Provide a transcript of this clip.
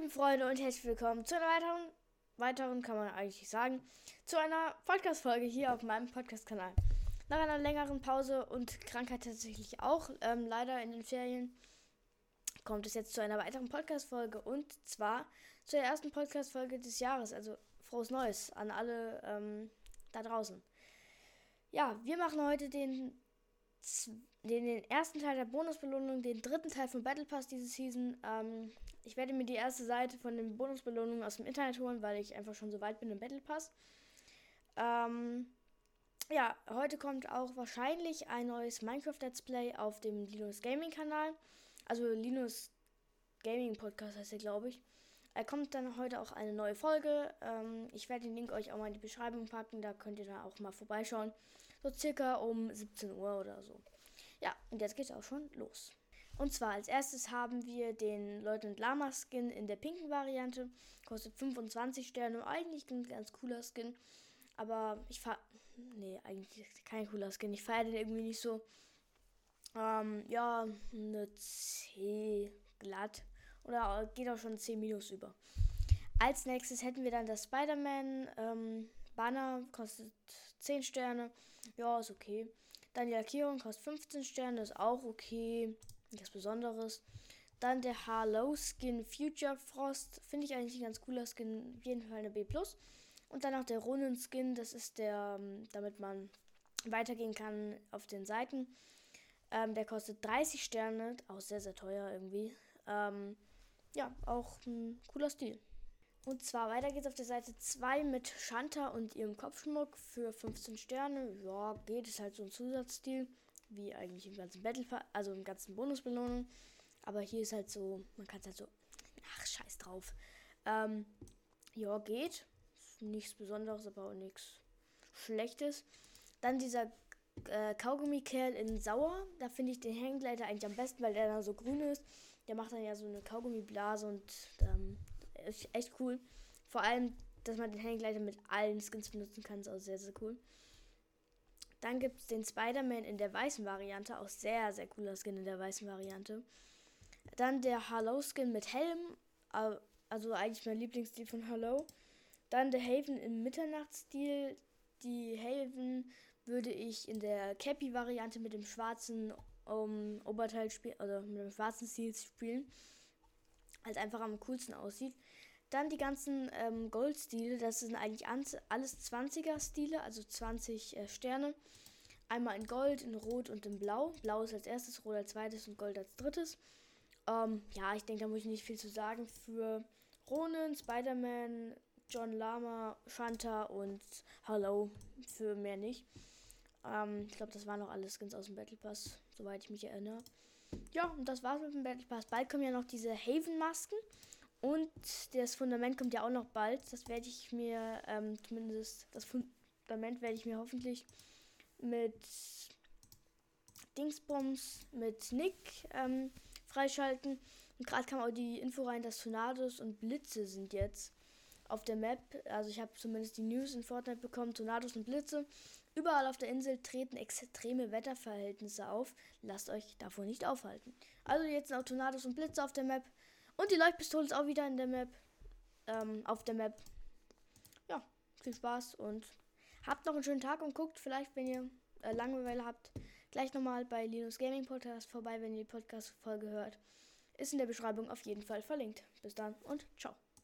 lieben Freunde und herzlich willkommen zu einer weiteren, weiteren kann man eigentlich sagen, zu einer Podcast-Folge hier auf meinem Podcast-Kanal. Nach einer längeren Pause und Krankheit tatsächlich auch, ähm, leider in den Ferien, kommt es jetzt zu einer weiteren Podcast-Folge und zwar zur ersten Podcast-Folge des Jahres. Also frohes Neues an alle ähm, da draußen. Ja, wir machen heute den den, den ersten Teil der Bonusbelohnung, den dritten Teil von Battle Pass diese Season. Ähm, ich werde mir die erste Seite von den Bonusbelohnungen aus dem Internet holen, weil ich einfach schon so weit bin im Battle Pass. Ähm, ja, heute kommt auch wahrscheinlich ein neues Minecraft Let's Play auf dem Linus Gaming Kanal. Also Linus Gaming Podcast heißt er, glaube ich. Er kommt dann heute auch eine neue Folge. Ähm, ich werde den Link euch auch mal in die Beschreibung packen. Da könnt ihr dann auch mal vorbeischauen. So circa um 17 Uhr oder so. Ja, und jetzt geht's auch schon los. Und zwar als erstes haben wir den Leutnant Lama Skin in der pinken Variante. Kostet 25 Sterne. Eigentlich ein ganz cooler Skin. Aber ich fahr. Nee, eigentlich kein cooler Skin. Ich feiere den irgendwie nicht so. Ähm, ja, eine C glatt. Oder geht auch schon C minus über. Als nächstes hätten wir dann das Spider-Man ähm, Banner. Kostet 10 Sterne. Ja, ist okay. Dann die Lackierung kostet 15 Sterne, ist auch okay. Nichts Besonderes. Dann der Harlow Skin Future Frost. Finde ich eigentlich ein ganz cooler Skin. Auf jeden Fall eine B. Und dann noch der Runen Skin. Das ist der, ähm, damit man weitergehen kann auf den Seiten. Ähm, der kostet 30 Sterne. Auch sehr, sehr teuer irgendwie. Ähm, ja, auch ein cooler Stil. Und zwar weiter geht's auf der Seite 2 mit Shanta und ihrem Kopfschmuck für 15 Sterne. Ja, geht es halt so ein Zusatzstil, wie eigentlich im ganzen Battle, also im ganzen Bonusbelohnung. Aber hier ist halt so, man kann es halt so, ach, scheiß drauf. Ähm, ja, geht. Nichts Besonderes, aber auch nichts Schlechtes. Dann dieser äh, Kaugummi-Kerl in Sauer. Da finde ich den Hangleiter eigentlich am besten, weil der dann so grün ist. Der macht dann ja so eine Kaugummiblase und ähm, ist echt cool. Vor allem, dass man den Hangleiter mit allen Skins benutzen kann, ist auch sehr, sehr cool. Dann gibt es den Spider-Man in der weißen Variante, auch sehr, sehr cooler Skin in der weißen Variante. Dann der Hello-Skin mit Helm, also eigentlich mein Lieblingsstil von Hello. Dann der Haven im Mitternachtsstil. Die Haven würde ich in der Cappy-Variante mit dem schwarzen um, Oberteil spielen, oder mit dem schwarzen Stil spielen als einfach am coolsten aussieht. Dann die ganzen ähm, Gold-Stile, das sind eigentlich alles 20er-Stile, also 20 äh, Sterne. Einmal in Gold, in Rot und in Blau. Blau ist als erstes, Rot als zweites und Gold als drittes. Ähm, ja, ich denke, da muss ich nicht viel zu sagen. Für Ronin, Spider-Man, John Lama, Shanta und Hello. Für mehr nicht. Ähm, ich glaube, das waren noch alles Skins aus dem Battle Pass, soweit ich mich erinnere ja, und das war's mit dem Battle Pass. Bald kommen ja noch diese Haven-Masken. Und das Fundament kommt ja auch noch bald. Das werde ich mir, ähm, zumindest das Fundament werde ich mir hoffentlich mit Dingsbums, mit Nick ähm, freischalten. Und gerade kam auch die Info rein, dass Tornados und Blitze sind jetzt auf der Map. Also ich habe zumindest die News in Fortnite bekommen, Tornados und Blitze. Überall auf der Insel treten extreme Wetterverhältnisse auf. Lasst euch davon nicht aufhalten. Also jetzt sind auch Tornados und Blitze auf der Map. Und die Leuchtpistole ist auch wieder in der Map. Ähm, auf der Map. Ja, viel Spaß und habt noch einen schönen Tag und guckt vielleicht, wenn ihr äh, Langeweile habt, gleich nochmal bei Linus Gaming Podcast vorbei, wenn ihr die Podcast-Folge hört. Ist in der Beschreibung auf jeden Fall verlinkt. Bis dann und ciao.